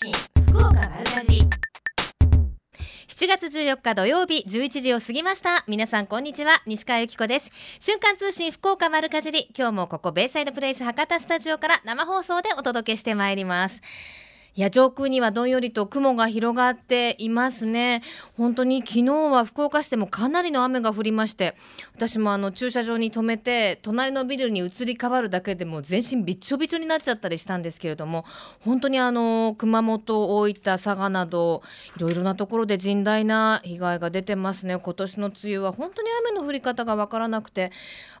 信福岡丸かじり。7月14日土曜日11時を過ぎました。皆さんこんにちは西川由紀子です。瞬間通信福岡丸かじり。今日もここベイサイドプレイス博多スタジオから生放送でお届けしてまいります。いや上空にはどんよりと雲が広がっていますね。本当に昨日は福岡市でもかなりの雨が降りまして私もあの駐車場に止めて隣のビルに移り変わるだけでも全身びっちょびちょになっちゃったりしたんですけれども本当にあの熊本大分佐賀などいろいろなところで甚大な被害が出てますね。今年の梅雨は本当に雨の降り方がわからなくて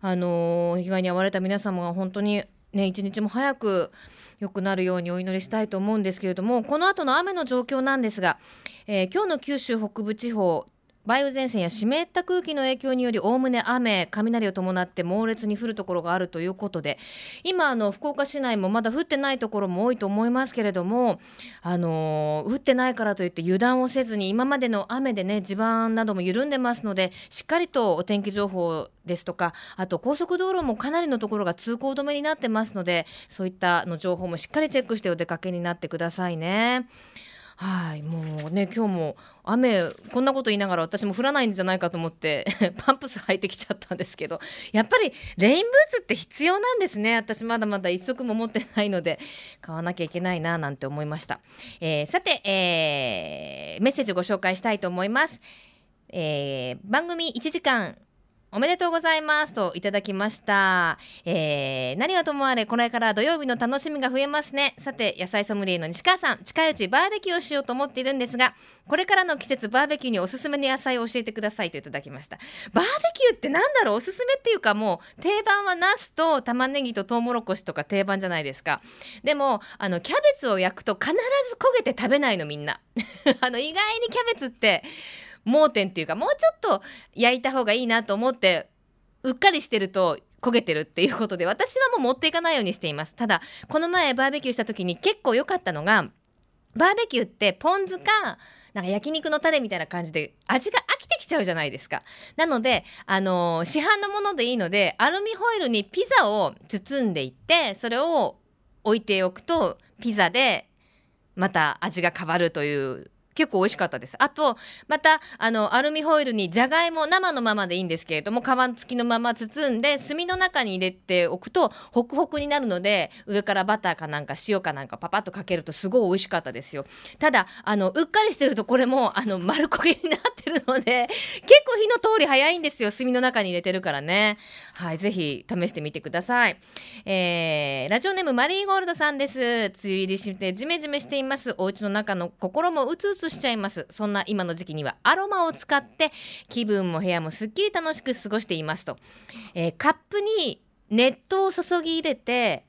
あの被害に遭われた皆様が本当にね一日も早く良くなるようにお祈りしたいと思うんですけれどもこの後の雨の状況なんですが、えー、今日の九州北部地方梅雨前線や湿った空気の影響によりおおむね雨雷を伴って猛烈に降るところがあるということで今あの福岡市内もまだ降ってないところも多いと思いますけれどもあの降ってないからといって油断をせずに今までの雨でね地盤なども緩んでますのでしっかりとお天気情報ですとかあと高速道路もかなりのところが通行止めになってますのでそういったの情報もしっかりチェックしてお出かけになってくださいね。はいもうね今日も雨こんなこと言いながら私も降らないんじゃないかと思って パンプス履いてきちゃったんですけどやっぱりレインブーツって必要なんですね。私まだまだ一足も持ってないので買わなきゃいけないななんて思いました、えー、さて、えー、メッセージをご紹介したいと思います、えー、番組1時間おめでとうございますといただきました。えー、何はともあれ、これから土曜日の楽しみが増えますね。さて、野菜ソムリエの西川さん、近いうちバーベキューをしようと思っているんですが、これからの季節、バーベキューにおすすめの野菜を教えてくださいといただきました。バーベキューってなんだろう？おすすめっていうかもう、定番はナスと玉ねぎとトウモロコシとか定番じゃないですか。でも、あの、キャベツを焼くと必ず焦げて食べないのみんな。あの、意外にキャベツって、盲点っていうかもうちょっと焼いた方がいいなと思ってうっかりしてると焦げてるっていうことで私はもう持っていかないようにしていますただこの前バーベキューした時に結構良かったのがバーベキューってポン酢かなんか焼肉のタレみたいな感じで味が飽きてきちゃうじゃないですか。なので、あのー、市販のものでいいのでアルミホイルにピザを包んでいってそれを置いておくとピザでまた味が変わるという結構美味しかったです。あと、また、あの、アルミホイルにじゃがいも、生のままでいいんですけれども、皮付きのまま包んで、炭の中に入れておくと、ホクホクになるので、上からバターかなんか塩かなんかパパッとかけるとすごい美味しかったですよ。ただ、あの、うっかりしてるとこれも、あの、丸焦げになってるので、結構火の通り早いんですよ。炭の中に入れてるからね。はい、ぜひ試してみてください。えー、ラジオネームマリーゴールドさんです。梅雨入りしてジメジメしています。お家の中の心もうつうつしちゃいます。そんな今の時期にはアロマを使って気分も部屋もすっきり楽しく過ごしていますと、えー、カップに熱湯を注ぎ入れて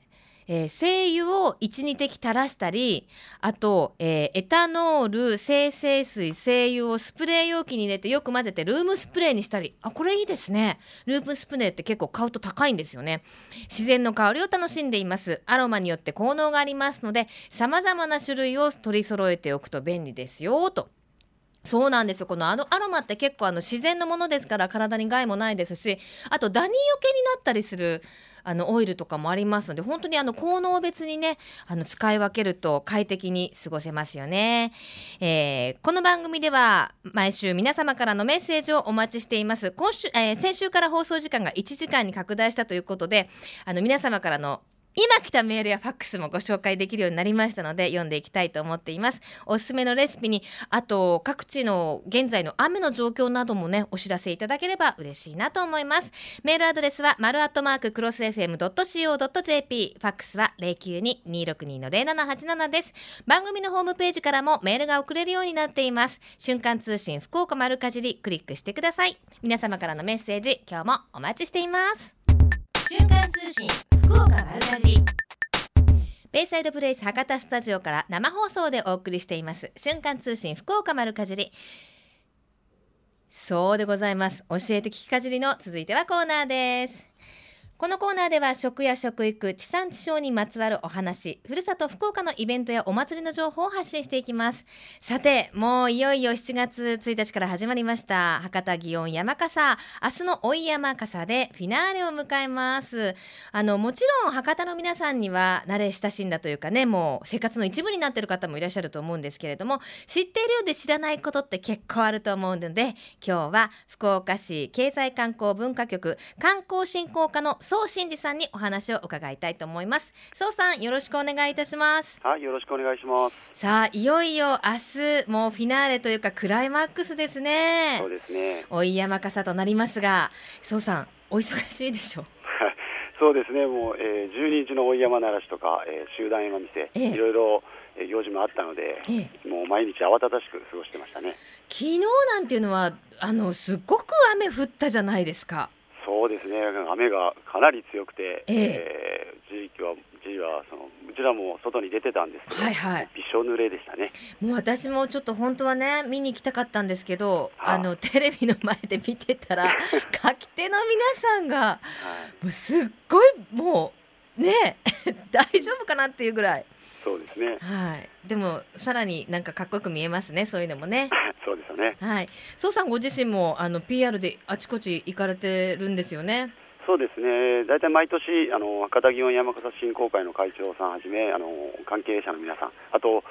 えー、精油を12滴垂らしたりあと、えー、エタノール精製水精油をスプレー容器に入れてよく混ぜてルームスプレーにしたり。あこれいいですね。ルームスプレーって結構買うと高いんですよね。自然の香りを楽しんでいます。アロマによって効能がありますので様々な種類を取り揃えておくと便利ですよ。と。そうなんですよ。このあのアロマって結構あの自然のものですから体に害もないですしあとダニよけになったりするあのオイルとかもありますので本当にあの効能別にねあの使い分けると快適に過ごせますよね、えー、この番組では毎週皆様からのメッセージをお待ちしています。今週、えー、先週から放送時間が1時間に拡大したということであの皆様からの今来たメールやファックスもご紹介できるようになりましたので読んでいきたいと思っています。おすすめのレシピにあと各地の現在の雨の状況などもねお知らせいただければ嬉しいなと思います。メールアドレスは丸アットマーククロス FM.co.jp ファックスは092-262-0787です。番組のホームページからもメールが送れるようになっています。瞬間通信福岡丸かじりクリックしてください。皆様からのメッセージ今日もお待ちしています。瞬間通信。福岡丸かじベイサイドプレイス博多スタジオから生放送でお送りしています。瞬間通信福岡丸かじり。そうでございます。教えて聞きかじりの続いてはコーナーです。このコーナーでは食や食育地産地消にまつわるお話ふるさと福岡のイベントやお祭りの情報を発信していきます。さてもういよいよ7月1日から始まりました。博多祇園山笠。明日の追い山笠でフィナーレを迎えます。あのもちろん博多の皆さんには慣れ親しんだというかねもう生活の一部になっている方もいらっしゃると思うんですけれども知っているようで知らないことって結構あると思うので今日は福岡市経済観光文化局観光振興課の宋真二さんにお話を伺いたいと思います。宋さんよろしくお願いいたします。はいよろしくお願いします。さあいよいよ明日もうフィナーレというかクライマックスですね。そうですね。追い山笠となりますが宋さんお忙しいでしょう？そうですね。もう、えー、12日の追い山鳴らしとか、えー、集団山見せ、ええ、いろいろえ行事もあったので、ええ、もう毎日慌ただしく過ごしてましたね。昨日なんていうのはあのすごく雨降ったじゃないですかそうですね、雨がかなり強くて、ええー、地域は、地はそのうちらも外に出てたんですけど、はいはい、びしょ濡れでしたねもう私もちょっと本当はね、見に行きたかったんですけど、はあ、あのテレビの前で見てたら、書き手の皆さんが、はい、もうすっごいもう、ね、大丈夫かなっていうぐらい。そうですね。はい。でもさらになんかかっこよく見えますね。そういうのもね。そうね。はい。宋さんご自身もあの PR であちこち行かれてるんですよね。そうですね。大体毎年あの博多祇園山笠振興会の会長さんはじめあの関係者の皆さん、あと、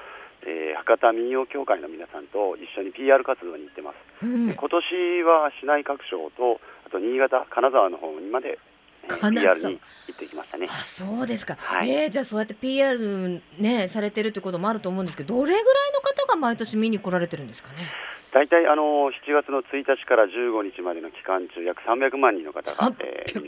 えー、博多民謡協会の皆さんと一緒に PR 活動に行ってます。うん、今年は市内各省とあと新潟、金沢の方にまで PR に行ってきましたね。あそうですか、はい、えー、じゃあそうやって PR ねされてるってこともあると思うんですけどどれぐらいの方が毎年見に来られてるんですかね？大体あの7月の1日から15日までの期間中約300万人の方が、えー、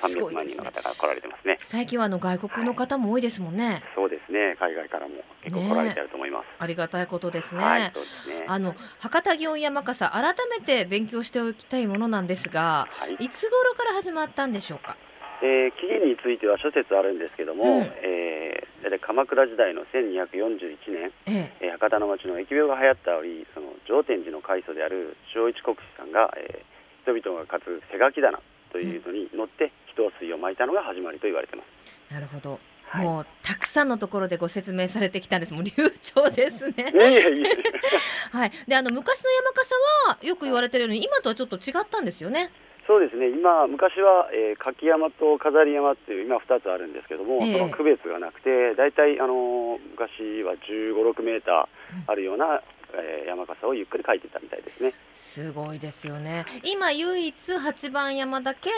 300万人の方が来られてますね。最近はあの外国の方も多いですもんね。はい、そうですね。海外からも結構来られてると思います。ね、ありがたいことですね。はい、そうですね。あの博多祇園山笠改めて勉強しておきたいものなんですが、はい、いつ頃から始まったんでしょうか？えー、起源については諸説あるんですけども、うん、えー、鎌倉時代の1241年、ええー、博多の町の疫病が流行った折その上天寺の開祖である正一国師さんが、えー、人々が担ぐ手書き棚というのに乗って人水をまいたのが始まりと言われてます。なるほどはい、もうたくさんのところでご説明されてきたんです。もう流暢ですね。はい。で、あの昔の山笠はよく言われてるように、今とはちょっと違ったんですよね。そうですね。今、昔は、えー、柿山と飾り山っていう今2つあるんですけども、えー、その区別がなくて大体、あのー、昔は15、6メーターあるような、えー、山笠をゆっくり描いてたみたいですね。すごいですよね。今唯一八番山だけ、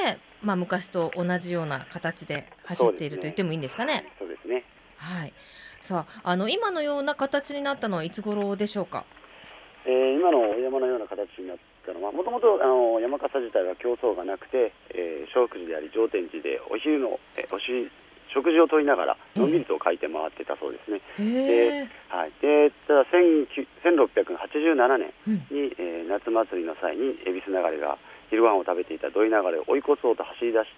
まあ、昔と同じような形で走っていると言ってもいいんですかね？そうですね。はい。さああの今のような形になったのはいつ頃でしょうか、えー、今の山のような形になったのはもともと山笠自体は競争がなくて、えー、小福寺であり上天寺でお昼の、えー、おし食事をとりながらのんびりと書いて回ってたそうですね。ではい、でただ1687年に、うん、えー、夏祭りの際に恵比寿流れが昼ご飯を食べていた土井流れを追い越そうと走り出し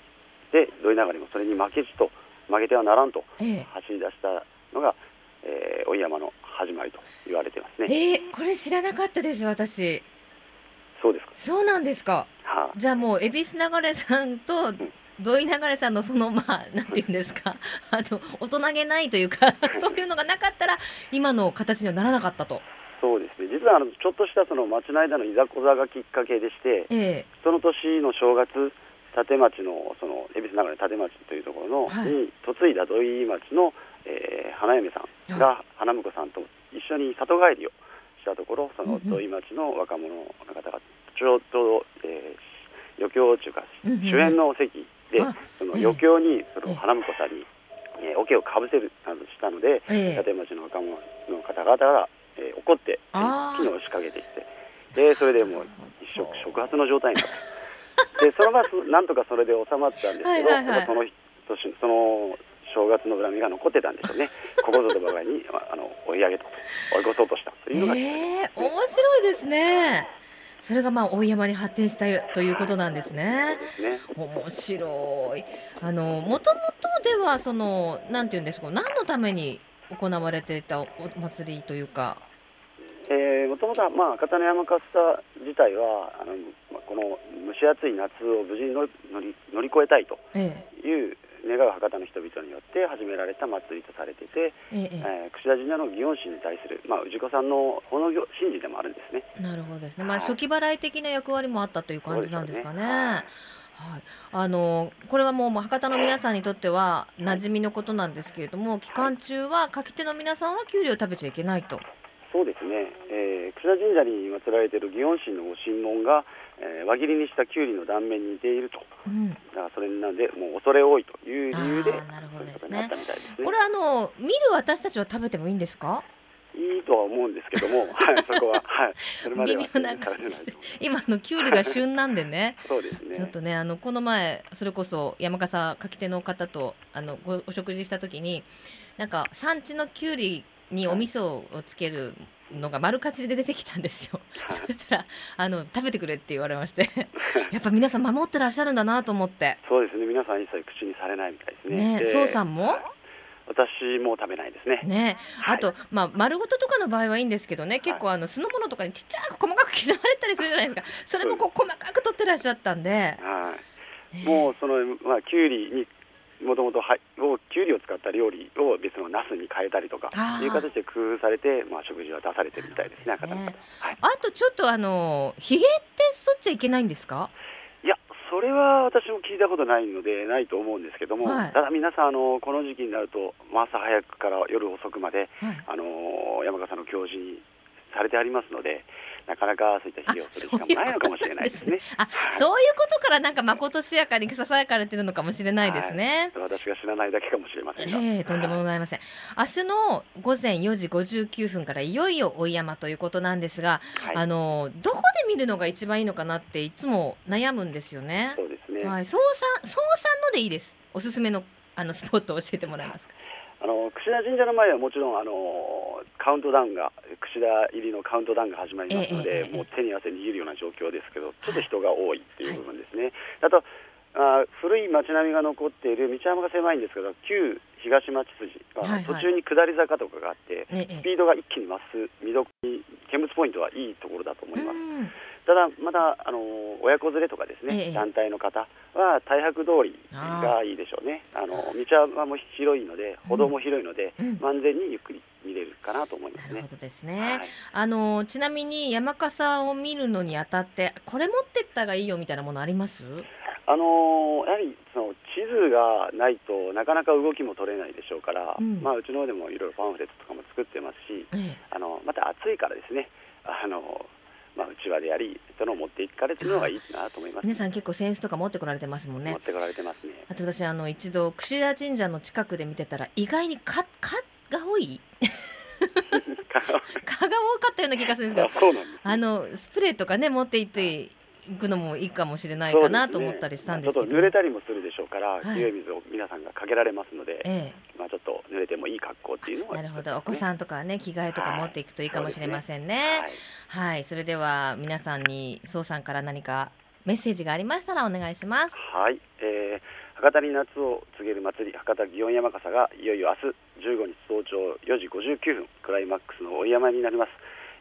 て土井流れもそれに負けじと負けてはならんと走り出したのが、えー、追山の始まりと言われてますね。えー、これ知らなかったです私。そうですか。そうなんですか。はあ、じゃあもう恵比寿流れさんと、土井流れさんのそのまあなんていうんですか。あの大人げないというか そういうのがなかったら今の形にはならなかったと。そうですね。実はあのちょっとしたその町の間のいざこざがきっかけでして、ええ、その年の正月立町のその恵比寿流れ立町というところの、はい、に嫁いだ土井町の、えー、花嫁さんが花婿さんと一緒に里帰りをしたところその土井町の若者の方がちょうど、えー、余興中か主演の席でその余興にその花婿さんに、えー、桶をかぶせるなどしたので、立町の若者の方々が、えー、怒って機能を仕掛けてきてでそれでもう一触触発の状態になってでそのまなんとかそれで収まったんですけど、はいはいはい、その年その正月の恨みが残ってたんでしょうね、ここぞとばかりにあの追い上げた追い越そうとしたというのが、えー、面白いですね。それがまあ大山に発展したということなんですね。ね面白い。あのもともとではそのなんていうんですか、何のために行われていたお祭りというか。えー、もともとはまあ片野山笠自体はあの、まあ、この蒸し暑い夏を無事に乗り乗り越えたいという願う博多の人々によって始められた祭りとされていて、ええ。えー、櫛田神社の祇園神に対する、まあ、氏子さんの奉納神事でもあるんですね。なるほどですね、まあ、初期払い的な役割もあったという感じなんですかね。はい。はい、あのこれはもう博多の皆さんにとっては馴染みのことなんですけれども、期間中は書き手の皆さんは給料を食べちゃいけないと。そうですね、えー、櫛田神社に祀られている祇園神のご神門が、えー、輪切りにしたきゅうりの断面に似ていると、うん、だからそれなんで、もう恐れ多いという理由で、なるほどですね。これあの見る私たちは食べてもいいんですか？いいとは思うんですけども、はい、そこは、はい、それまでは微妙な感じ今のきゅうりが旬なんでね。そうですね。ちょっとねあのこの前それこそ山笠書き手の方とあのごお食事した時になんか産地のきゅうりにお味噌をつけるのが丸かじりで出てきたんですよ、はい、そしたらあの食べてくれって言われまして。やっぱ皆さん守ってらっしゃるんだなと思って。そうですね。皆さん一切口にされないみたいですね。ねそうさんも、私も食べないですね。ね、あと、はい、まあ丸ごととかの場合はいいんですけどね、結構あの酢の物とかにちっちゃく細かく刻まれたりするじゃないですか。それもこう細かく取ってらっしゃったんで。はい。ね、もうそのまあきゅうりにもともときゅうりを使った料理を別のナスに変えたりとかいう形で工夫されて、まあ、食事は出されてるみたいですね、すね。はい、あとちょっとあのひげって剃っちゃいけないんですか？いや、それは私も聞いたことないので、ないと思うんですけども、はい、ただ皆さんあの、この時期になると、朝早くから夜遅くまで、はい、あの山笠の行事にされてありますので、なかなかそういった費用する時間もないのかもしれないですね。あ、そういうことからなんかまことしやかにささやかれてるのかもしれないですね。はい、私が知らないだけかもしれませんが。ええー、とんでもございません。明日の午前4時59分からいよいよ追い山ということなんですが、はい、あのどこで見るのが一番いいのかなっていつも悩むんですよね。そうですね。はい、総さん総さんのでいいです。おすすめのあのスポットを教えてもらえますか？あの櫛田神社の前はもちろんあのカウントダウンが櫛田入りのカウントダウンが始まりますので、ええ、もう手に汗握るような状況ですけどちょっと人が多いっていう部分ですね。はい、あとあ古い街並みが残っている道幅が狭いんですけど旧東町筋は途中に下り坂とかがあって、はいはい、スピードが一気に増す見ど見物ポイントはいいところだと思います。ただ、まだあの親子連れとかですね、ええ、団体の方は大白通りがいいでしょうね、あの道幅も広いので、歩道も広いので、うん、万全にゆっくり見れるかなと思います、ね、なるほどですね、はい、あのちなみに山笠を見るのにあたって、これ持ってったがいいよみたいなものあります？あのやはりその地図がないとなかなか動きも取れないでしょうから、うん、まあ、うちの方でもいろいろパンフレットとかも作ってますし、ええ、あのまた暑いからですね。あのまあ、うちわでやり、その持っていかれてるのがいいなと思います、皆さん結構扇子とか持ってこられてますもんね。持ってこられてますね。あと私あの一度櫛田神社の近くで見てたら意外に蚊 蚊が多い。蚊が多かったような気がするんですけど、あのスプレーとかね持って行って行くのもいいかもしれないかなと思ったりしたんですけど、ね、濡れたりもするでしょうから、強い。水を皆さんがかけられますので、ええ、まあちょっと濡れてもいい格好っていうのは、ね、なるほど。お子さんとかね着替えとか持っていくといいかもしれませんね。はい、ね。はい、それでは皆さんに宋さんから何かメッセージがありましたらお願いします。はい、えー、博多に夏を告げる祭り博多祇園山笠がいよいよ明日15日早朝4時59分クライマックスの追い山になります。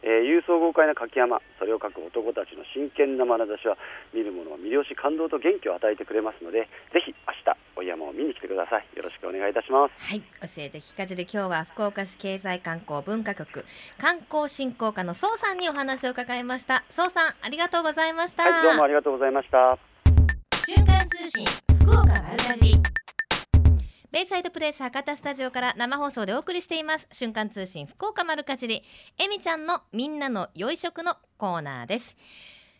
えー、勇壮豪快な柿山それを書く男たちの真剣な眼差しは見る者を魅了し感動と元気を与えてくれますのでぜひ明日お山を見に来てください。よろしくお願いいたします。はい教えて聞かじで今日は福岡市経済観光文化局観光振興課の宋さんにお話を伺いました。宋さんありがとうございました。はいどうもありがとうございました。瞬間通信福岡丸かじベイサイドプレイス博多スタジオから生放送でお送りしています。瞬間通信福岡丸かじり。えみちゃんのみんなの良い食のコーナーです。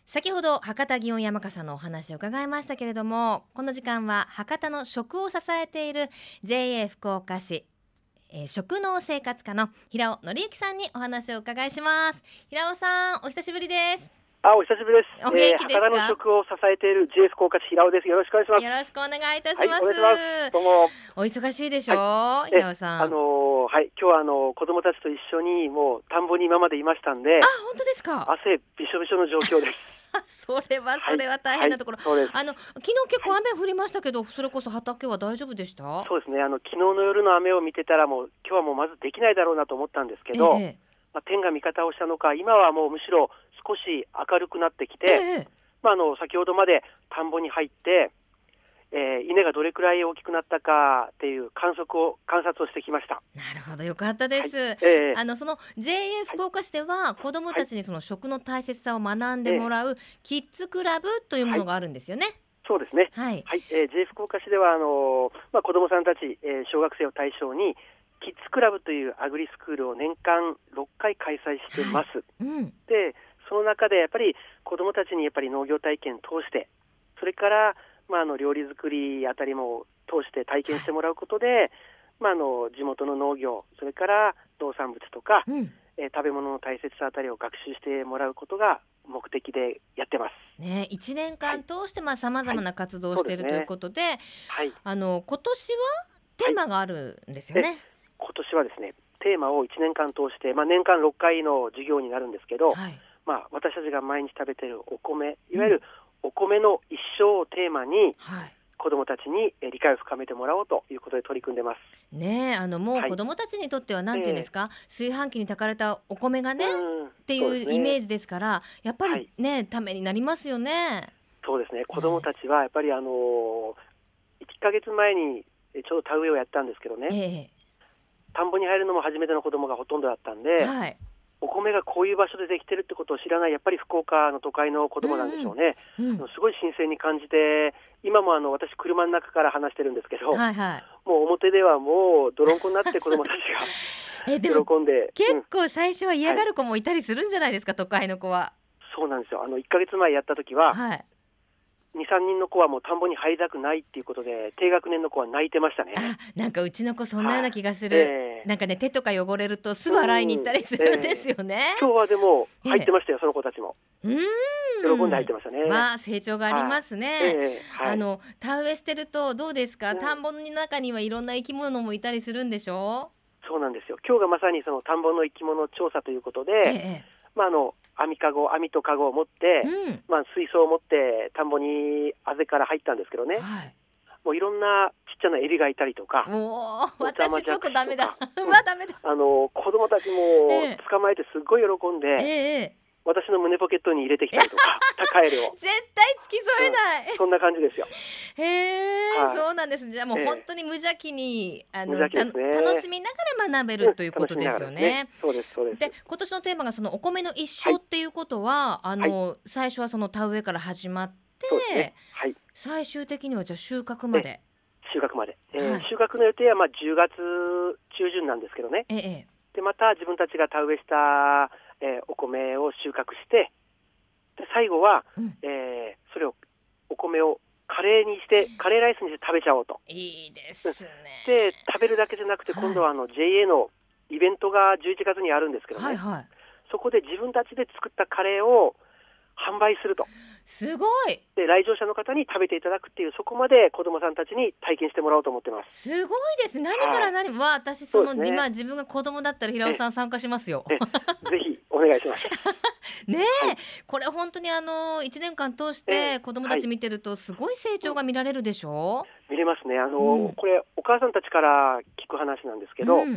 先ほど博多祇園山笠のお話を伺いましたけれどもこの時間は博多の食を支えている JA 福岡市えー、食農生活課の平尾紀之さんにお話を伺いします。平尾さんお久しぶりです。あ、お久しぶりです。お元気ですか、えー、の食を支えている GF 高架市平尾です。よろしくお願いします。よろしくお願いいたします。はい、ますどうも。お忙しいでしょ？う、はい、平尾さん。あのー、はい、今日はあのー、子供たちと一緒にもう田んぼに今までいましたんで。あ、本当ですか？汗びしょびしょの状況です。それはそれは大変なところ、はいはい、あの昨日結構雨降りましたけど、それこそ畑は大丈夫でした？そうですねあの昨日の夜の雨を見てたらもう今日はもうまずできないだろうなと思ったんですけど、ええ、まあ、天が味方をしたのか今はもうむしろ少し明るくなってきて、えまあ、あの先ほどまで田んぼに入って、えー、稲がどれくらい大きくなったかっていう観測を観察をしてきました。なるほどよかったです、はい、えー、あのその JA 福岡市では、はい、子どもたちにその食の大切さを学んでもらう、キッズクラブというものがあるんですよね、そうですね。はい。はい、えー、J 福岡市ではあのまあ子どもさんたち、えー、小学生を対象にキッズクラブというアグリスクールを年間6回開催してます。はい、うん、で、その中でやっぱり子どもたちにやっぱり農業体験通して、それからまああの料理作りあたりも通して体験してもらうことで、まああの地元の農業、それから農産物とか、うん、えー、食べ物の大切さあたりを学習してもらうことが目的でやってます。ね、1年間通してまあ様々な活動をしている、はい、ということで、はい、あの今年はテーマがあるんですよね。はい、今年はですね、テーマを1年間通して、まあ年間6回の授業になるんですけど、まあ私たちが毎日食べてるお米、いわゆるお米の一生をテーマに、はい。子どもたちに理解を深めてもらおうということで取り組んでます。ねあのもう子どもたちにとってはなんていうんですか、はい、炊飯器に炊かれたお米がね、っていうイメージですからやっぱりね、はい、ためになりますよね。そうですね。子どもたちはやっぱりあの1か月前にちょうど田植えをやったんですけどね、えー、田んぼに入るのも初めての子どもがほとんどだったんで、はい、お米がこういう場所でできてるってことを知らないやっぱり福岡の都会の子どもなんでしょうね、うん。うん、すごい新鮮に感じて今もあの私車の中から話してるんですけど、はいはい、もう表ではもう泥んこになって子どもたちが えでも喜んで結構最初は嫌がる子もいたりするんじゃないですか、はい、都会の子は。そうなんですよ。あの1か月前やった時は、はい、2、3人の子はもう田んぼに入りたくないっていうことで、低学年の子は泣いてましたね。あなんかうちの子、そんなような気がする、はいえー、なんかね、手とか汚れると、すぐ洗いに行ったりするんですよね。えー、今日はでも、入ってましたよ、えー、その子たちも。うん喜んで入ってましたね。まあ、成長がありますね。はい、あの、田植えしてると、どうですか、田んぼの中にはいろんな生き物もいたりするんでしょう？そうなんですよ。今日がまさにその田んぼの生き物調査ということで、まあ、あの網かご網とかごを持って、うん、まあ、水槽を持って田んぼにあぜから入ったんですけどね、はい、もういろんなちっちゃなエビがいたりとか、もう私ちょっとダメだ、まあダメだ。あの子供たちも捕まえてすごい喜んで、ええ私の胸ポケットに入れてきたりとか、高エルを。絶対付き添えない、うん、そんな感じですよ。へえ、はい、そうなんです。じゃあもう本当に無邪気に、えー、あの、ね、楽しみながら学べるということですよね。ね。そうですそうです。で今年のテーマがそのお米の一生っていうことは、はい、あの、はい、最初はその田植えから始まって、ね、はい、最終的にはじゃあ収穫まで。収穫まで、えー、はい、収穫の予定はまあ10月中旬なんですけどね。ええ、でまた自分たちが田植えしたえー、お米を収穫してで最後は、うん、えー、それをお米をカレーにしてカレーライスにして食べちゃおうと。いいですね。で食べるだけじゃなくて今度はあの JA のイベントが11月にあるんですけどね、はいはい、そこで自分たちで作ったカレーを販売すると。すごい。で来場者の方に食べていただくっていうそこまで子どもさんたちに体験してもらおうと思ってます。すごいです。何から何も、はい、私その、ね、今自分が子供だったら平尾さん参加しますよ。ぜひお願いします。ねえ、はい、これ本当にあの1年間通して子どもたち見てるとすごい成長が見られるでしょ、う見れますね。あの、うん、これお母さんたちから聞く話なんですけど、うん、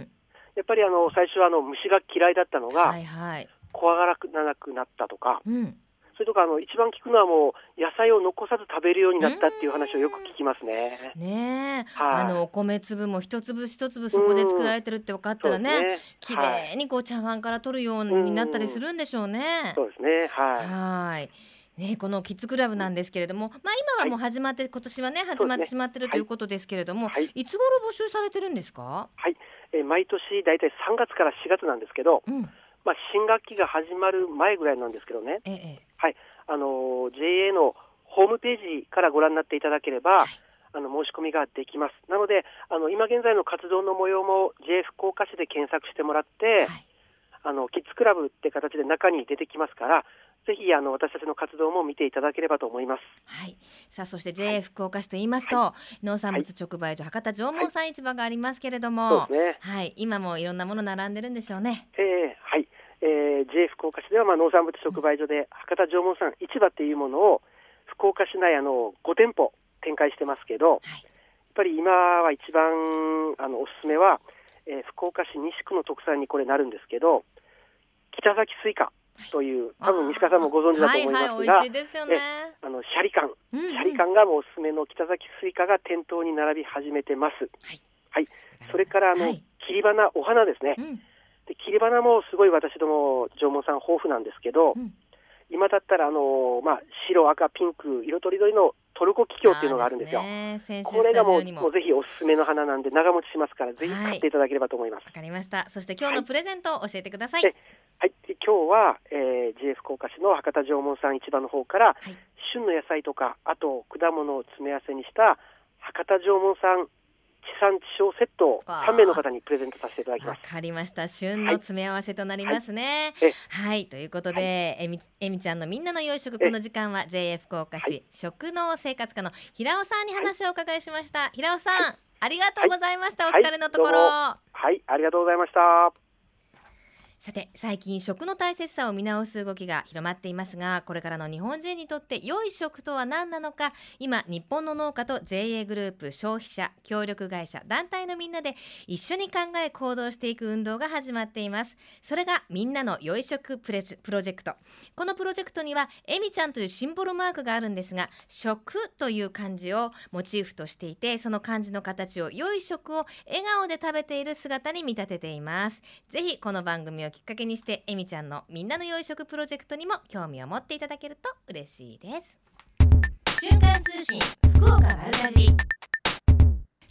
やっぱりあの最初はあの虫が嫌いだったのが、はいはい、怖がらなくなったとか、うんそれとかあの一番聞くのはもう野菜を残さず食べるようになったっていう話をよく聞きますね。ねえ、はい、あのお米粒も一粒一粒そこで作られてるって分かったらね、ね。綺麗にこう茶碗から取るようになったりするんでしょうね。そうですね。はい。はい。ね、このキッズクラブなんですけれども、まあ、今はもう始まって、はい、今年はね始まってしまってる、ということですけれども、はい、いつ頃募集されてるんですか、はい、えー、毎年大体3月から4月なんですけど、うん、まあ、新学期が始まる前ぐらいなんですけどね、ええ、はい、あの JA のホームページからご覧になっていただければ、はい、あの申し込みができます。なので、あの今現在の活動の模様も JA 福岡市で検索してもらって、はい、あのキッズクラブって形で中に出てきますから、ぜひあの私たちの活動も見ていただければと思います。はい。さあそして JA 福岡市と言いますと、はい、農産物直売所、博多じょうもんさん市場がありますけれども、はい、ね、はい、今もいろんなもの並んでるんでしょうね。えー、はい。えー、JA 福岡市では、まあ、農産物直売所で博多じょうもんさん市場っていうものを福岡市内あの5店舗展開してますけど、はい、やっぱり今は一番あのおすすめは、えー、福岡市西区の特産にこれなるんですけど北崎スイカという、多分西川さんもご存知だと思いますが、はいはい、ね、あのシャリカン、うんうん、シャリカンがもうおすすめの北崎スイカが店頭に並び始めてます。はい、はい、それからあの、はい、切り花お花ですね。うん、で切り花もすごい私ども縄文さん豊富なんですけど、うん、今だったらあのまあ白赤ピンク色とりどりのトルコキキョウっていうのがあるんですよ。すね、これがもうもうぜひおすすめの花なんで長持ちしますからぜひ買っていただければと思います。わ、はい、かりました。そして今日のプレゼントを教えてください。はい、はい、今日は、えー、JF 福岡市の博多縄文さん市場の方から、はい、旬の野菜とかあと果物を詰め合わせにした博多縄文さん地産地消セットを3名の方にプレゼントさせていただきます。わかりました。旬の詰め合わせとなりますね。はい、はい、ということで、はい、えみえみちゃんのみんなの洋食この時間は JA 福岡市、はい、食農生活課の平尾さんに話をお伺いしました。平尾さん、ありがとうございました。お疲れのところ。はい、ありがとうございました。さて最近食の大切さを見直す動きが広まっていますがこれからの日本人にとって良い食とは何なのか。今日本の農家と JA グループ消費者協力会社団体のみんなで一緒に考え行動していく運動が始まっています。それがみんなの良い食プロジェクト。このプロジェクトにはえみちゃんというシンボルマークがあるんですが食という漢字をモチーフとしていてその漢字の形を良い食を笑顔で食べている姿に見立てています。ぜひこの番組をきっかけにしてえみちゃんのみんなの養殖プロジェクトにも興味を持っていただけると嬉しいです。瞬間通信福岡丸かじ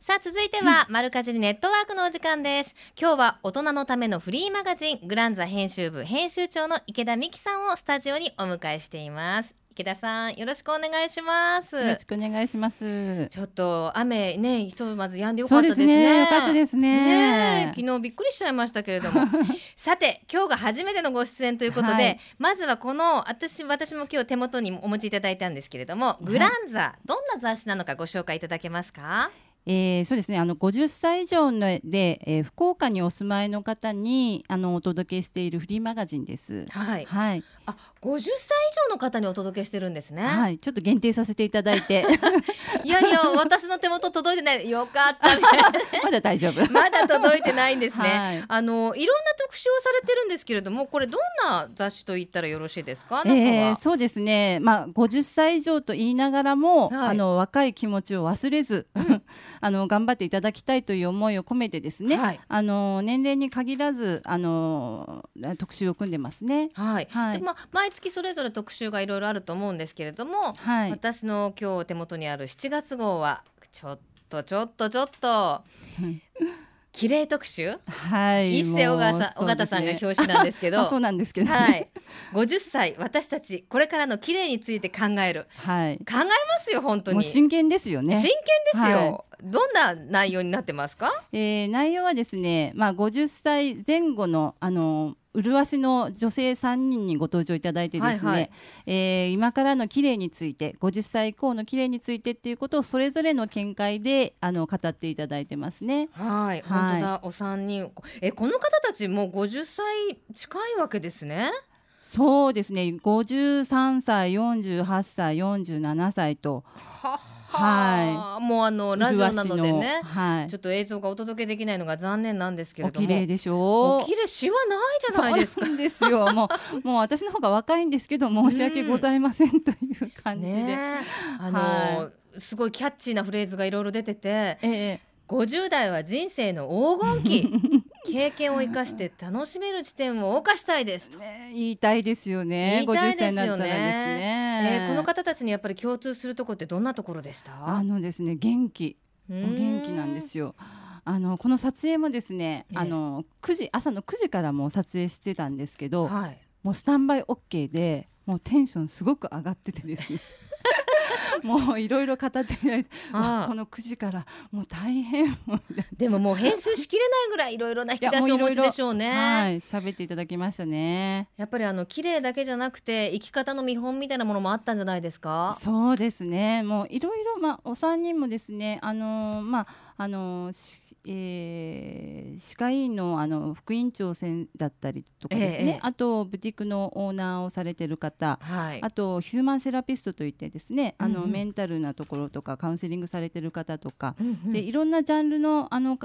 さあ続いては、丸かじりネットワークのお時間です。今日は大人のためのフリーマガジングランザ編集部編集長の池田美希さんをスタジオにお迎えしています池田さんよろしくお願いします。よろしくお願いします。ちょっと雨ねひとまず止んでよかったですね。ねよかったですね、ね、昨日びっくりしちゃいましたけれども。さて今日が初めてのご出演ということで、はい、まずはこの私私も今日手元にお持ちいただいたんですけれども、グランザどんな雑誌なのかご紹介いただけますか？えー、そうですねあの50歳以上ので、えー、福岡にお住まいの方にあのお届けしているフリーマガジンです。はい。はい。あ、50歳以上の方にお届けしてるんですね。はい。ちょっと限定させていただいて。いやいや私の手元届いてないよかったみたいな、まだ大丈夫。まだ届いてないんですね。はい、あのいろんな特集をされてるんですけれども、これどんな雑誌と言ったらよろしいですか？えー、そうですね。まあ50歳以上と言いながらも、はい、あの若い気持ちを忘れず、うん、あの頑張っていただきたいという思いを込めてですね、はい、あの年齢に限らずあの特集を組んでますね。はい。はい、まあ毎月それぞれ特集がいろいろあると思うんですけれども、はい、私の今日手元にある7月号はちょっとちょっとちょっと。綺麗特集、はい、一世尾形尾形さんが表紙なんですけど、そうなんですけど、ね、はい、50歳私たちこれからの綺麗について考える、はい、考えますよ本当に。真剣ですよね。真剣ですよ、はい、どんな内容になってますか、えー、内容はですねまあ50歳前後のあの麗しの女性3人にご登場いただいてですね、はいはい、えー、今からの綺麗について50歳以降の綺麗についてっていうことをそれぞれの見解であの語っていただいてますね。はい、はい、本当だ。お三人。えこの方たちも50歳近いわけですね？そうですね53歳48歳47歳と。ははい、もうあのラジオなのでね、はい、ちょっと映像がお届けできないのが残念なんですけれども、綺麗でしょう。綺麗しわないじゃないですか。ですよ。もう もう私の方が若いんですけど申し訳ございませんという感じで、うんね、あの、はい、すごいキャッチーなフレーズがいろいろ出てて、ええ、50代は人生の黄金期。経験を生かして楽しめる時点を謳歌したいですと、ね、言いたいですよね。言いたいですよね。ねえー、この方たちにやっぱり共通するところってどんなところでした？あのですね元気、お元気なんですよ。あのこの撮影もですね、えー、あの9時朝の9時からも撮影してたんですけど、はい、もうスタンバイ OK でもうテンションすごく上がっててですね もういろいろ語ってこの9時からもう大変。でももう編集しきれないぐらいいろいろな引き出しをお持ちでしょうね。はい喋っていただきましたね。やっぱりあの綺麗だけじゃなくて生き方の見本みたいなものもあったんじゃないですか？そうですね。もういろいろまあお三人もですねあのー、まああのーえー、歯科医院のあの副院長先だったりとかですね、えー、あとブティックのオーナーをされてる方、はい、あとヒューマンセラピストといってですね、あの、うん。うん、メンタルなところとかカウンセリングされてる方とか、うんうん、でいろんなジャンルのあの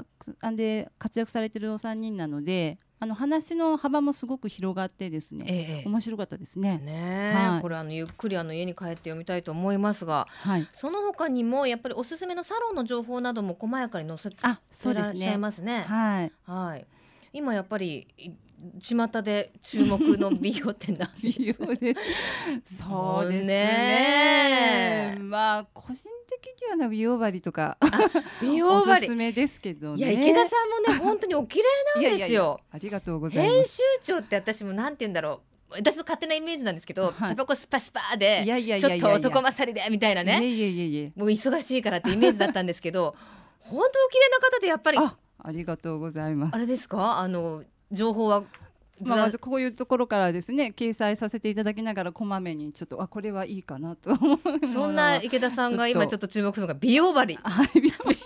で活躍されてるお三人なのであの話の幅もすごく広がってですね、ええ、面白かったですね。ね、はい、これあのゆっくりあの家に帰って読みたいと思いますが、はい、その他にもやっぱりおすすめのサロンの情報なども細やかに載せてらっしゃいますね。はい、はい、今やっぱり巷で注目の美容店なんです？そうですね。まあ個人的にはね美容針とか美容針。おすすめですけど、ね、いや池田さんもね本当にお綺麗なんですよ。ありがとうございます。編集長って私もなんて言うんだろう。私の勝手なイメージなんですけど、はい、タバコスパスパでちょっと男勝りでみたいなね。いやいやいやもう忙しいからってイメージだったんですけど本当お綺麗な方でやっぱり。ありがとうございます。あれですか？あの情報はまあ、まずこういうところからですね掲載させていただきながらこまめにちょっとあこれはいいかなとそんな池田さんが今ちょっと注目するのが美容針。はい、美容針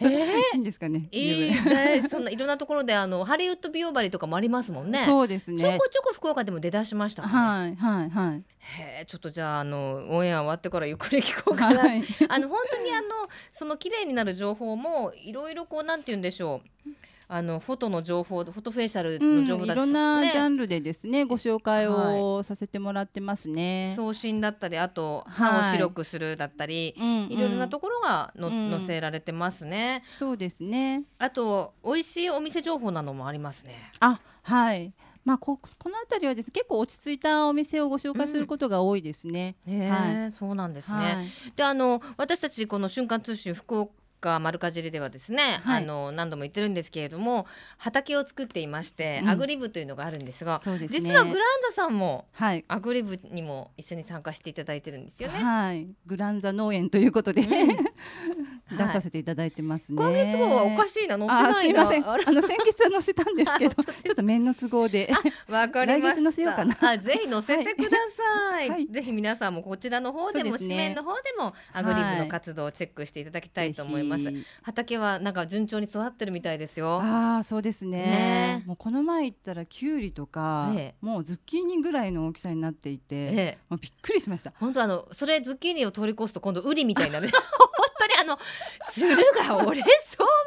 えー、いいんですかね。いいね。そんないろんなところであのハリウッド美容針とかもありますもんね。そうですね。ちょこちょこ福岡でも出だしました、ね、はいはいはい。へえ、ちょっとじゃああのオンエア終わってからゆっくり聞こうかな。はい、あの本当にあのその綺麗になる情報もいろいろこうなんて言うんでしょう。あのフォトの情報フォトフェイシャルの情報だ、うん、いろんなジャンルでですねご紹介をさせてもらってますね、送信だったりあと歯を白くするだったり、はい、いろいろなところがの、うん、載せられてますね。そうですね。あと美味しいお店情報などもありますね。あはい。まあ、ここの辺りはです、ね、結構落ち着いたお店をご紹介することが多いですね。うん、はい、そうなんですね。はい、であの私たちこの瞬間通信福岡か丸かじりではですね、はい、あの何度も言ってるんですけれども畑を作っていまして、うん、アグリ部というのがあるんですが、ね、実はグランザさんも、はい、アグリ部にも一緒に参加していただいてるんですよね。はい、グランザ農園ということで、うん、出させていただいてますね。今月号はおかしいな載ってないすいません。あの先月は載せたんですけど、ちょっと面の都合で。わかりました。載せようかな。あ、ぜひ載せてください。はい、ぜひ皆さんもこちらの方でも、ね、紙面の方でもアグリ部の活動をチェックしていただきたいと思います。畑はなんか順調に育ってるみたいですよ。ああ、そうですね。ねもうこの前行ったらきゅうりとか、ね、もうズッキーニぐらいの大きさになっていて、ね、もうびっくりしました。本当あのそれズッキーニを通り越すと今度ウリみたいになる。当にあのつるが折れ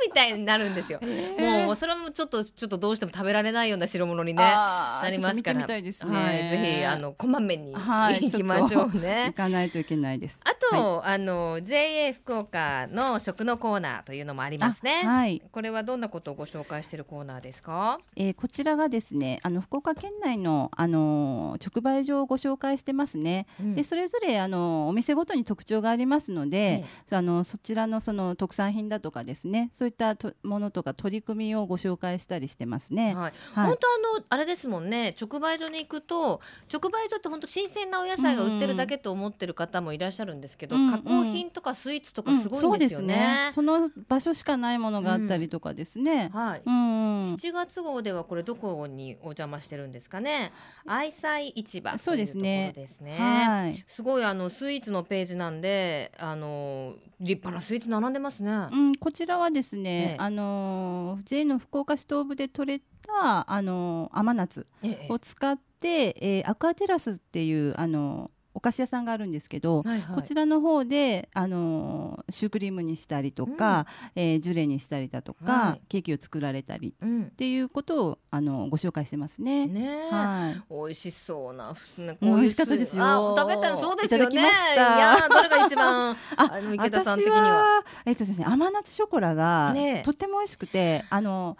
みたいになるんですよ。えー、もうそれもちょっとちょっとどうしても食べられないような代物にねなりますから、ね、はい、ぜひあのこまめに 行きましょうね。行かないといけないです。あと、はい、あの JA 福岡の食のコーナーというのもありますね。はい。これはどんなことをご紹介しているコーナーですか？えー、こちらがですね、あの福岡県内のあの直売所をご紹介してますね。うん、でそれぞれあのお店ごとに特徴がありますので、あのそちらのその特産品だとかですね、そういったものとか取り組みをご紹介したりしてますね。はい。はい、本当あのあれですもんね、直売所に行くと直売所って本当新鮮なお野菜が売ってるだけと思ってる方もいらっしゃるんですけど、うんうん、加工品とかスイーツとかすごいんですよね。うん、そねその場所しかないものがあったりとかですね。はい。うん、7月号ではこれどこにお邪魔してるんですかね。愛妻市場そうですね。ですね。はい。すごいあのスイーツのページなんで、あの立派なスイーツ並んでますね。うん、こちらはですね、ええ、あの J の福岡市東部で取れたあの甘夏を使って、ええー、アクアテラスっていうあのお菓子屋さんがあるんですけど、はいはい、こちらの方であのシュークリームにしたりとか、うん、えー、ジュレにしたりだとか、はい、ケーキを作られたり、うん、っていうことをあのご紹介してますね。ねはい、美味しそうな、ね、美味しかったですよ。食べたそうですよね。いやどれが一番 あの池田さん的には。えっとですね甘夏ショコラが、ね、とっても美味しくてあの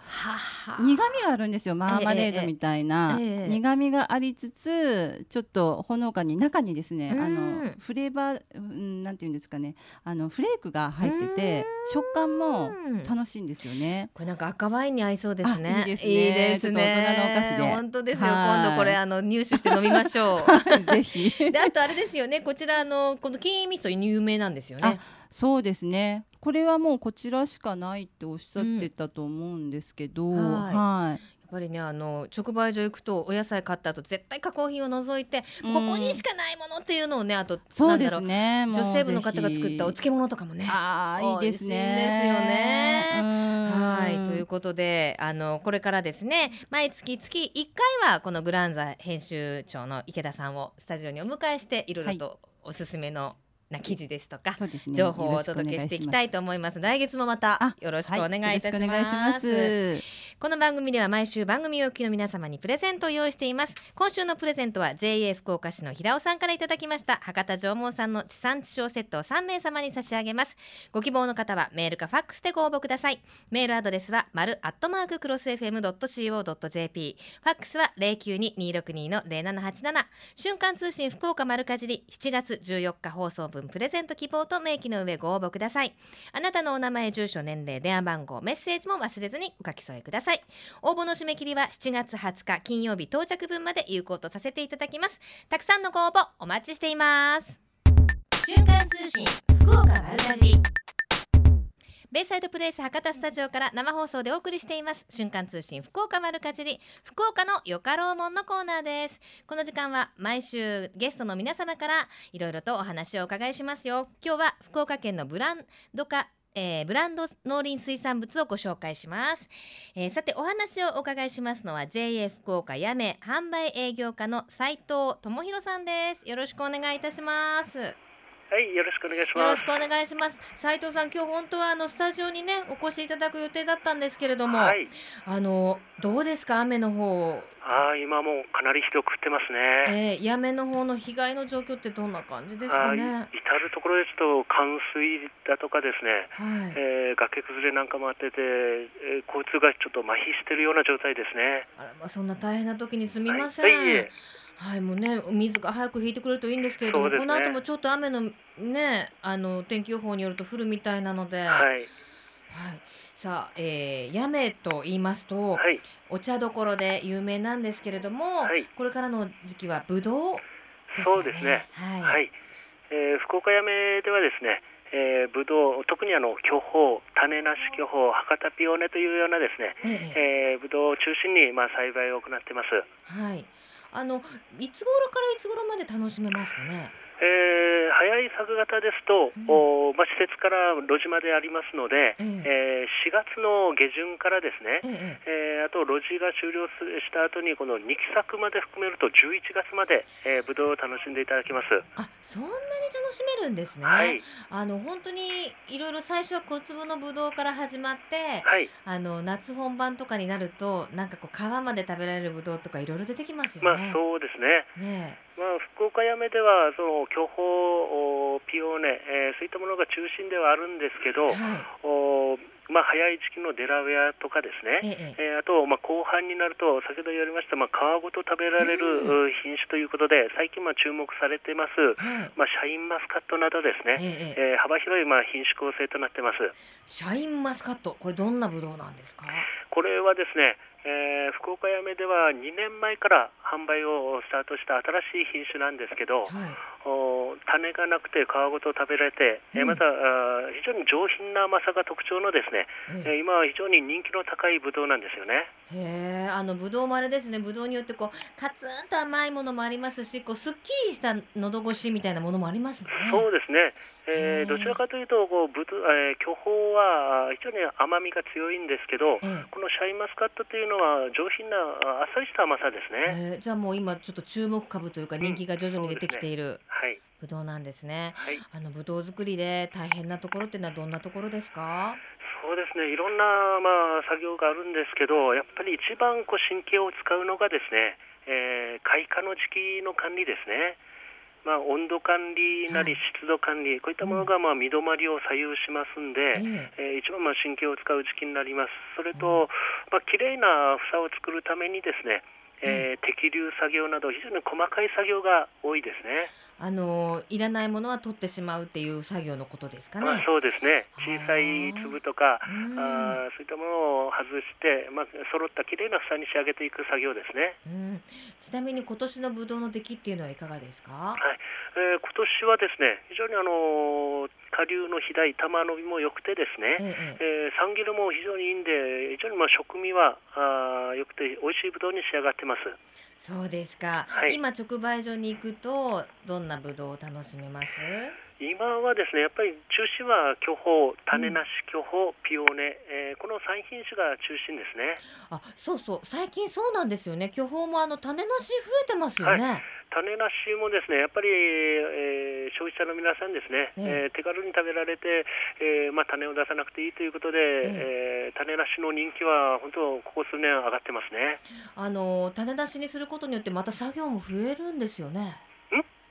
苦味があるんですよ。マーマレードみたいな、えええ、苦味がありつつちょっとほのかに中にですね、あのフレーバー、うん、なんていうんですかねあのフレークが入ってて食感も楽しいぜひね。これなんか赤ワインに合いそうですね。いいですね。いいですね。大人のお菓子で。本当ですよ。今度これあの入手して飲みましょう。ぜひ。であとあれですよね。こちらのこの金味噌有名なんですよね。そうですね。これはもうこちらしかないっておっしゃってたと思うんですけど、うん、はい。はいぱりねあの直売所行くとお野菜買った後絶対加工品を除いて、ここにしかないものっていうのをねあとそうですね女性部の方が作ったお漬物とかもねああいいですね。ですよね。はいということであのこれからですね毎月月1回はこのグランザ編集長の池田さんをスタジオにお迎えしていろいろとおすすめのな記事ですとか、ね、情報をお届けしていきたいと思います。来月もまたよろしくお願いいたします、はい、この番組では毎週番組をおきの皆様にプレゼントを用意しています。今週のプレゼントは JA 福岡市の平尾さんからいただきました。博多縄文さんの地産地消セットを3名様に差し上げます。ご希望の方はメールかファックスでご応募ください。メールアドレスは丸アットマーククロス FM.co.jp ファックスは092-262-0787瞬間通信福岡丸かじり7月14日放送分プレゼント希望と明記の上ご応募ください。あなたのお名前住所年齢電話番号メッセージも忘れずにお書き添えください。応募の締め切りは7月20日金曜日到着分まで有効とさせていただきます。たくさんのご応募お待ちしています。瞬間通信福岡丸かじりベイサイドプレイス博多スタジオから生放送でお送りしています。瞬間通信福岡丸かじり。福岡のよかろうもんのコーナーです。この時間は毎週ゲストの皆様からいろいろとお話をお伺いしますよ。今日は福岡県のブランド化えー、ブランド農林水産物をご紹介します、えー、さてお話をお伺いしますのは JA 福岡やめ販売営業課の斉藤智博さんです。よろしくお願いいたします。はい、よろしくお願いします。よろしくお願いします。斉藤さん、今日本当はあのスタジオにねお越しいただく予定だったんですけれども、はい、あのどうですか？雨の方。ああ、今もかなりひどくってますね。えー、やめの方の被害の状況ってどんな感じですかね？至る所ですと冠水だとかですね、はい、えー、崖崩れなんかもあってて、えー、交通がちょっと麻痺しているような状態ですね。あらまあそんな大変な時にすみません。はい、はいはい、もうね、水が早く引いてくれるといいんですけれども、ね、この後もちょっと雨のね、あの天気予報によると降るみたいなので。はい。はい、さあ、えー、八女と言いますと、はい、お茶どころで有名なんですけれども、はい、これからの時期はぶどう、ね、そうですね。はい。はい、えー、福岡八女ではですね、えー、ブドウ特にあの巨峰、種なし巨峰、博多ピオネというようなですね、ええー、ブドウを中心にまあ栽培を行ってます。はい。あのいつ頃からいつ頃まで楽しめますかね？えー、早い作型ですと、うん、おまあ、施設から路地までありますので、ええ。ー、4月の下旬からですね、ええー、あと路地が終了した後にこの2期作まで含めると11月まで、えー、ぶどうを楽しんでいただけます。あそんなに楽しめるんですね、はい、あの本当にいろいろ最初は小粒のぶどうから始まって、はい、あの夏本番とかになるとなんかこう皮まで食べられるぶどうとかいろいろ出てきますよね。まあ、そうですね。ねまあ、福岡やめではその巨峰、ピオーネ、えー、そういったものが中心ではあるんですけど、はい、おまあ、早い時期のデラウェアとかですね、ええ。えー、あと、まあ、後半になると先ほど言われました、まあ、皮ごと食べられる品種ということで最近まあ注目されてます、はい、まあ、シャインマスカットなどですね、ええ。えー、幅広いまあ品種構成となってます。シャインマスカットこれどんなブドウなんですか？これはですねえー、福岡やめでは2年前から販売をスタートした新しい品種なんですけど、はい、お種がなくて皮ごと食べられて、うん、えまた非常に上品な甘さが特徴のですね、えー、今は非常に人気の高いブドウなんですよね。へあのブドウもあれですね。ブドウによってこうカツンと甘いものもありますしこうすっきりした喉越しみたいなものもありますもんね。そうですねえー、どちらかというとこうぶど、えー、巨峰は非常に甘みが強いんですけど、えこのシャインマスカットというのは上品なあっさりした甘さですね、えー、じゃあもう今ちょっと注目株というか人気が徐々に出てきている、うんね、はい。ぶどうなんですね、はい、あのぶどう作りで大変なところっていうのはどんなところですか？そうですね。いろんな、まあ、作業があるんですけどやっぱり一番こう神経を使うのがですね、えー、開花の時期の管理ですね。まあ、温度管理なり湿度管理、はい、こういったものがまあ身止まりを左右しますんで、えー、一番まあ神経を使う時期になります。それと、まあ綺麗な房を作るためにですね、えー、摘粒作業など非常に細かい作業が多いですね。あのいらないものは取ってしまうっていう作業のことですかね。まあ、そうですね。小さい粒とか、あそういったものを外して、まあ揃った綺麗な房に仕上げていく作業ですね。うん、ちなみに今年のブドウの出来っていうのはいかがですか？はい。えー、今年はですね、非常にあの下流の肥大、玉伸びも良くてですね、えええー、酸切ルも非常にいいんで、非常にまあ食味はあ良くて美味しいブドウに仕上がってます。そうですか、はい、今直売所に行くとどんなブドウを楽しめます？今はですねやっぱり中心は巨峰種なし巨峰、うん、ピオーネ、えー、この3品種が中心ですね。あそうそう。最近そうなんですよね。巨峰もあの種なし増えてますよね、はい。種なしもですねやっぱり、えー、消費者の皆さんですね、えー、手軽に食べられて、えーまあ、種を出さなくていいということで、えー、種なしの人気は本当ここ数年上がってますね。あの種なしにすることによってまた作業も増えるんですよね。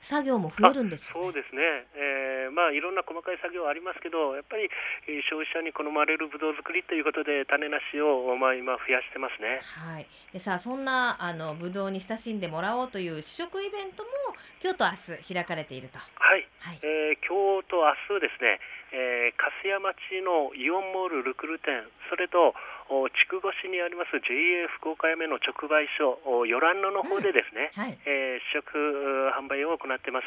作業も増えるんです、ね、そうですね、えー、まあいろんな細かい作業ありますけど、やっぱり、えー、消費者に好まれるぶどう作りということで、種なしを、まあ、今、増やしてますね。はい、でさあ、そんなあのぶどうに親しんでもらおうという試食イベントも、今日と明日開かれていると。はい、はい、えー、今日と明日ですね、えー、粕屋町のイオンモールルクル店、それと筑後市にあります JA 福岡屋目の直売所、ヨランノの方でですね、うんはい、えー、試食販売を行ってます。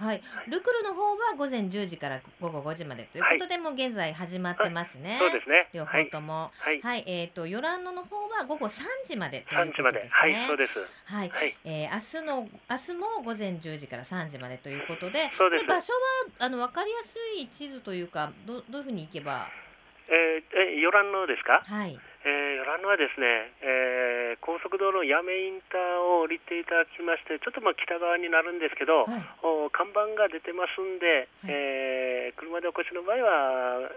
はい、ルクルの方は午前10時から午後5時までということで、はい、も現在始まってますね。そうですね。両方とも。はい。はい、えっ、ー、とヨランノの方は午後3時までということですね。はい、そうです。はい。はい、えー、明日の明日も午前10時から3時までということで、そうです場所はあの分かりやすい地図というかどどういうふうに行けば。えー、えヨランノですか？はい。えー、ヨランノはですね、えー、高速道路八女インターを降りていただきまして、ちょっとまあ北側になるんですけど、はい、お看板が出てますんで、はい、えー、車でお越しの場合は、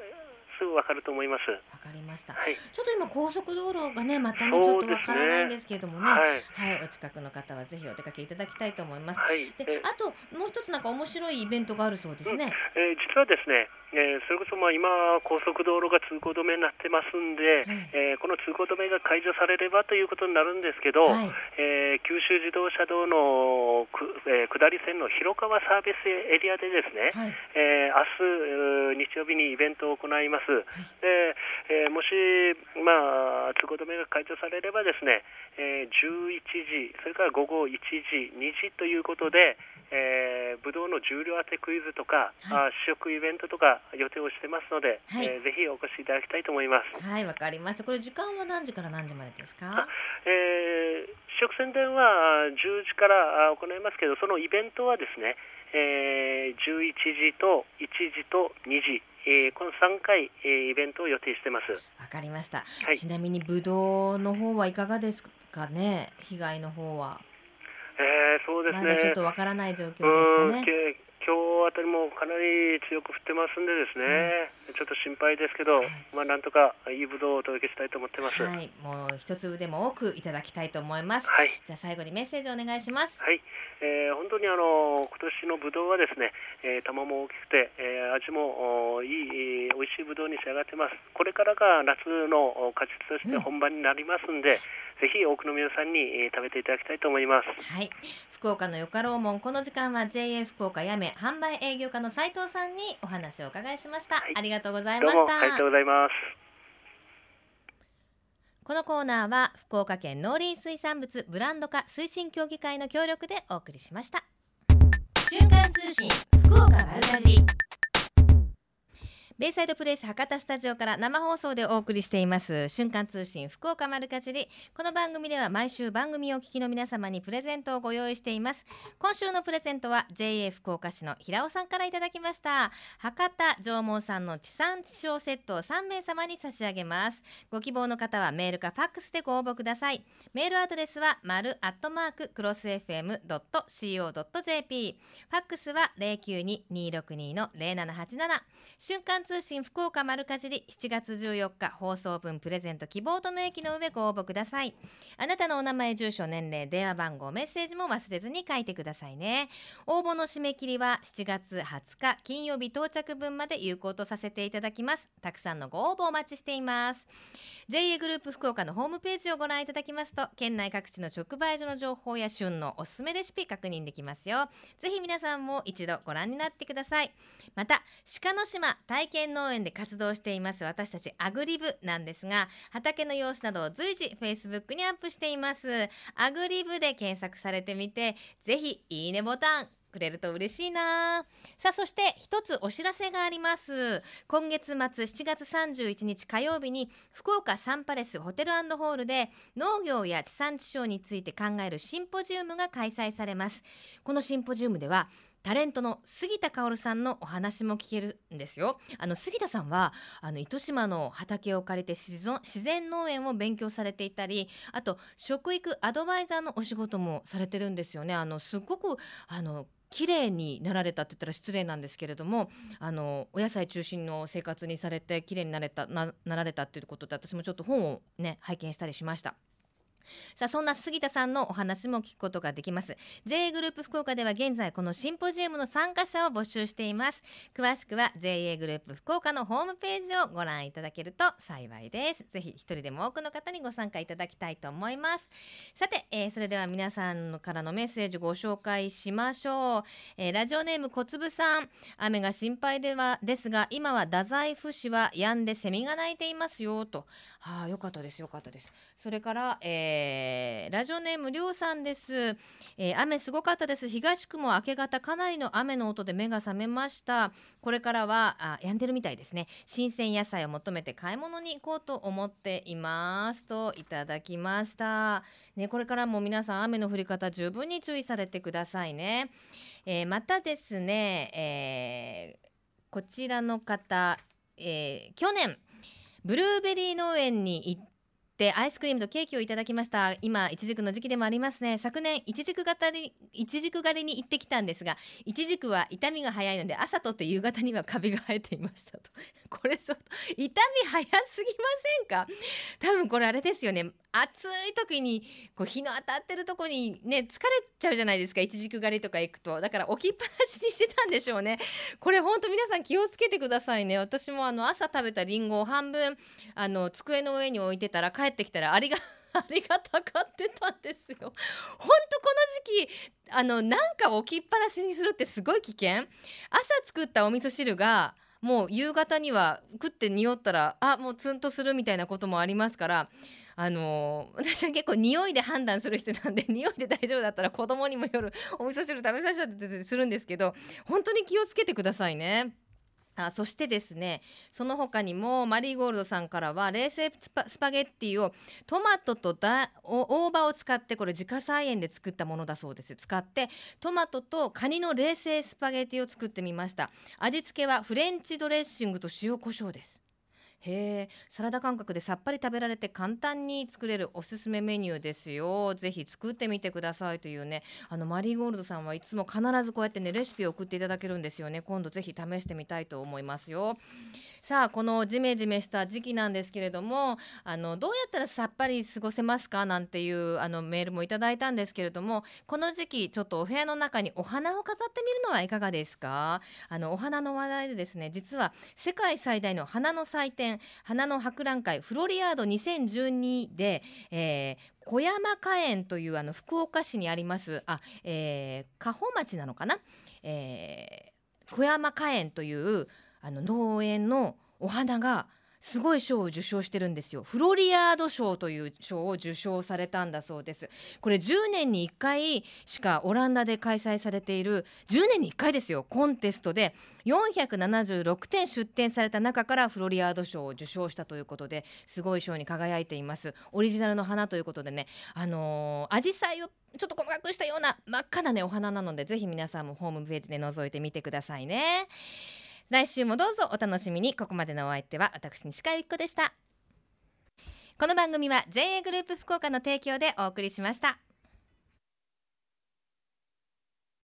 すぐわかると思います。わかりました。はい、ちょっと今高速道路がねまたねちょっとわからないんですけれどもね、はい、はい、お近くの方はぜひお出かけいただきたいと思います。はい、で、あともう一つなんか面白いイベントがあるそうですね。うん、えー、実はですね、えー、それこそまあ今、高速道路が通行止めになってますんで、はい、えー、この通行止めが解除されればということになるんですけど、はい、えー、九州自動車道のく、えー、下り線の広川サービスエリアでですね、はい、えー、明日日曜日にイベントを行います。でえー、もし、まあ、通行止めが解除されればですね、えー、11時、それから午後1時、2時ということで、えー、ぶどうの重量当てクイズとか、はい、あ試食イベントとか予定をしてますので、はい、えー、ぜひお越しいただきたいと思います。はいわかりました。これ時間は何時から何時までですか？えー、試食宣伝は10時から行いますけど、そのイベントはですね、えー、11時と1時と2時。えー、この3回、えー、イベントを予定してます。わかりました。はい、ちなみにブドウの方はいかがですかね？被害の方は。えー、そうですね。まだちょっとわからない状況ですかね。今日あたりもかなり強く降ってますんでですね、うん、ちょっと心配ですけど、はい、まあなんとかいいぶどうをお届けしたいと思ってます。はい、もう一粒でも多くいただきたいと思います。はい、じゃあ最後にメッセージお願いします。はい、えー、本当にあの今年のぶどうはですね、えー、玉も大きくて、えー、味もいい美味しいぶどうに仕上がってます。これからが夏の果実として本番になりますんで。うんぜひ多くの皆さんに、えー、食べていただきたいと思います。はい、福岡のよかろうもんこの時間は JA 福岡やめ販売営業課の斉藤さんにお話をお伺いしました、はい、ありがとうございましたありがとうございますこのコーナーは福岡県農林水産物ブランド化推進協議会の協力でお送りしました。瞬間通信福岡丸かじベイサイドプレイス博多スタジオから生放送でお送りしています。瞬間通信福岡丸かじり。この番組では毎週番組をお聞きの皆様にプレゼントをご用意しています。今週のプレゼントは JA 福岡市の平尾さんからいただきました。博多縄文産の地産地消セットを3名様に差し上げます。ご希望の方はメールかファックスでご応募ください。メールアドレスは丸アットマーククロス FM.co.jp ファックスは092-262の0787瞬間通通信福岡丸かじり7月14日放送分プレゼント希望と明記の上ご応募ください。あなたのお名前住所年齢電話番号メッセージも忘れずに書いてくださいね。応募の締め切りは7月20日金曜日到着分まで有効とさせていただきます。たくさんのご応募お待ちしています。JA グループ福岡のホームページをご覧いただきますと県内各地の直売所の情報や旬のおすすめレシピ確認できますよ。ぜひ皆さんも一度ご覧になってください。また鹿の島体験農園で活動しています私たちアグリブなんですが畑の様子などを随時 Facebook にアップしています。アグリブで検索されてみてぜひいいねボタンくれると嬉しいな。さあそして一つお知らせがあります。今月末7月31日火曜日に福岡サンパレスホテルホールで農業や地産地消について考えるシンポジウムが開催されます。このシンポジウムではタレントの杉田薫さんのお話も聞けるんですよあの杉田さんはあの糸島の畑を借りて自然農園を勉強されていたりあと食育アドバイザーのお仕事もされてるんですよねあのすごくあの綺麗になられたって言ったら失礼なんですけれどもあのお野菜中心の生活にされて綺麗になれたななられたっていうことで私もちょっと本をね拝見したりしました。さあそんな杉田さんのお話も聞くことができます。JA グループ福岡では現在このシンポジウムの参加者を募集しています。詳しくは JA グループ福岡のホームページをご覧いただけると幸いです。ぜひ一人でも多くの方にご参加いただきたいと思います。さて、えー、それでは皆さんからのメッセージご紹介しましょう、えー、ラジオネーム小粒さん。雨が心配ではですが今は太宰府市は止んでセミが鳴いていますよと。ああよかったですよかったです。それから、えーえー、ラジオネームりょうさんです、えー、雨すごかったです。東区も明け方かなりの雨の音で目が覚めました。これからはあ止んでるみたいですね。新鮮野菜を求めて買い物に行こうと思っています。といただきました。ねこれからも皆さん雨の降り方十分に注意されてくださいね、えー、またですね、えこちらの方、え去年ブルーベリー農園に行っでアイスクリームとケーキをいただきました。今いちじくの時期でもありますね。昨年いちじく狩りいちじく狩りに行ってきたんですがいちじくは痛みが早いので朝とって夕方にはカビが生えていましたと。これちょっと傷み早すぎませんか？多分これあれですよね。暑い時にこう日の当たってるとこにね疲れちゃうじゃないですか。いちじく狩りとか行くと。だから置きっぱなしにしてたんでしょうね。これほんと皆さん気をつけてくださいね。私もあの朝食べたりんごを半分あの机の上に置いてたら帰ってきたらありが ありがたかってたんですよ。ほんとこの時期あのなんか置きっぱなしにするってすごい危険。朝作ったお味噌汁がもう夕方には食って匂ったらあもうツンとするみたいなこともありますからあの私は結構匂いで判断する人なんで匂いで大丈夫だったら子供にも夜お味噌汁食べさせちゃってするんですけど本当に気をつけてくださいね。あそしてですねその他にもマリーゴールドさんからは冷製スパゲッティをトマトと大葉を使ってこれ自家菜園で作ったものだそうです。使ってトマトとカニの冷製スパゲッティを作ってみました。味付けはフレンチドレッシングと塩コショウです。へえサラダ感覚でさっぱり食べられて簡単に作れるおすすめメニューですよ。ぜひ作ってみてくださいというね。あのマリーゴールドさんはいつも必ずこうやってねレシピを送っていただけるんですよね。今度ぜひ試してみたいと思いますよ。さあこのジメジメした時期なんですけれどもあのどうやったらさっぱり過ごせますかなんていうあのメールもいただいたんですけれどもこの時期ちょっとお部屋の中にお花を飾ってみるのはいかがですか？あのお花の話題でですね実は世界最大の花の祭典花の博覧会フロリアード2012で、えー、小山花園というあの福岡市にありますあ、えー、加穂町なのかな、えー、小山花園というあの農園のお花がすごい賞を受賞してるんですよ。フロリアード賞という賞を受賞されたんだそうです。これ10年に1回しかオランダで開催されている10年に1回ですよコンテストで476点出展された中からフロリアード賞を受賞したということですごい賞に輝いています。オリジナルの花ということでね、あのー、アジサイをちょっと細かくしたような真っ赤なねお花なのでぜひ皆さんもホームページで覗いてみてくださいね。来週もどうぞお楽しみに。ここまでのお相手は私西川由紀子でした。この番組は JA グループ福岡の提供でお送りしました。